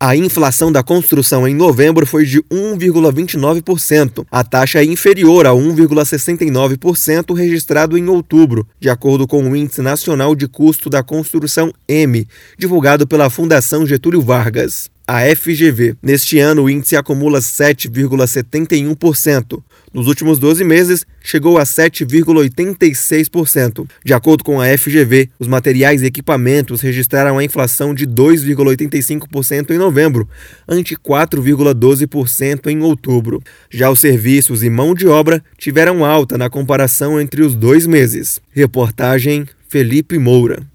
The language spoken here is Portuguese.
A inflação da construção em novembro foi de 1,29%. A taxa é inferior a 1,69% registrado em outubro, de acordo com o Índice Nacional de Custo da Construção M, divulgado pela Fundação Getúlio Vargas a FGV. Neste ano, o índice acumula 7,71%. Nos últimos 12 meses, chegou a 7,86%. De acordo com a FGV, os materiais e equipamentos registraram a inflação de 2,85% em novembro, ante 4,12% em outubro. Já os serviços e mão de obra tiveram alta na comparação entre os dois meses. Reportagem Felipe Moura.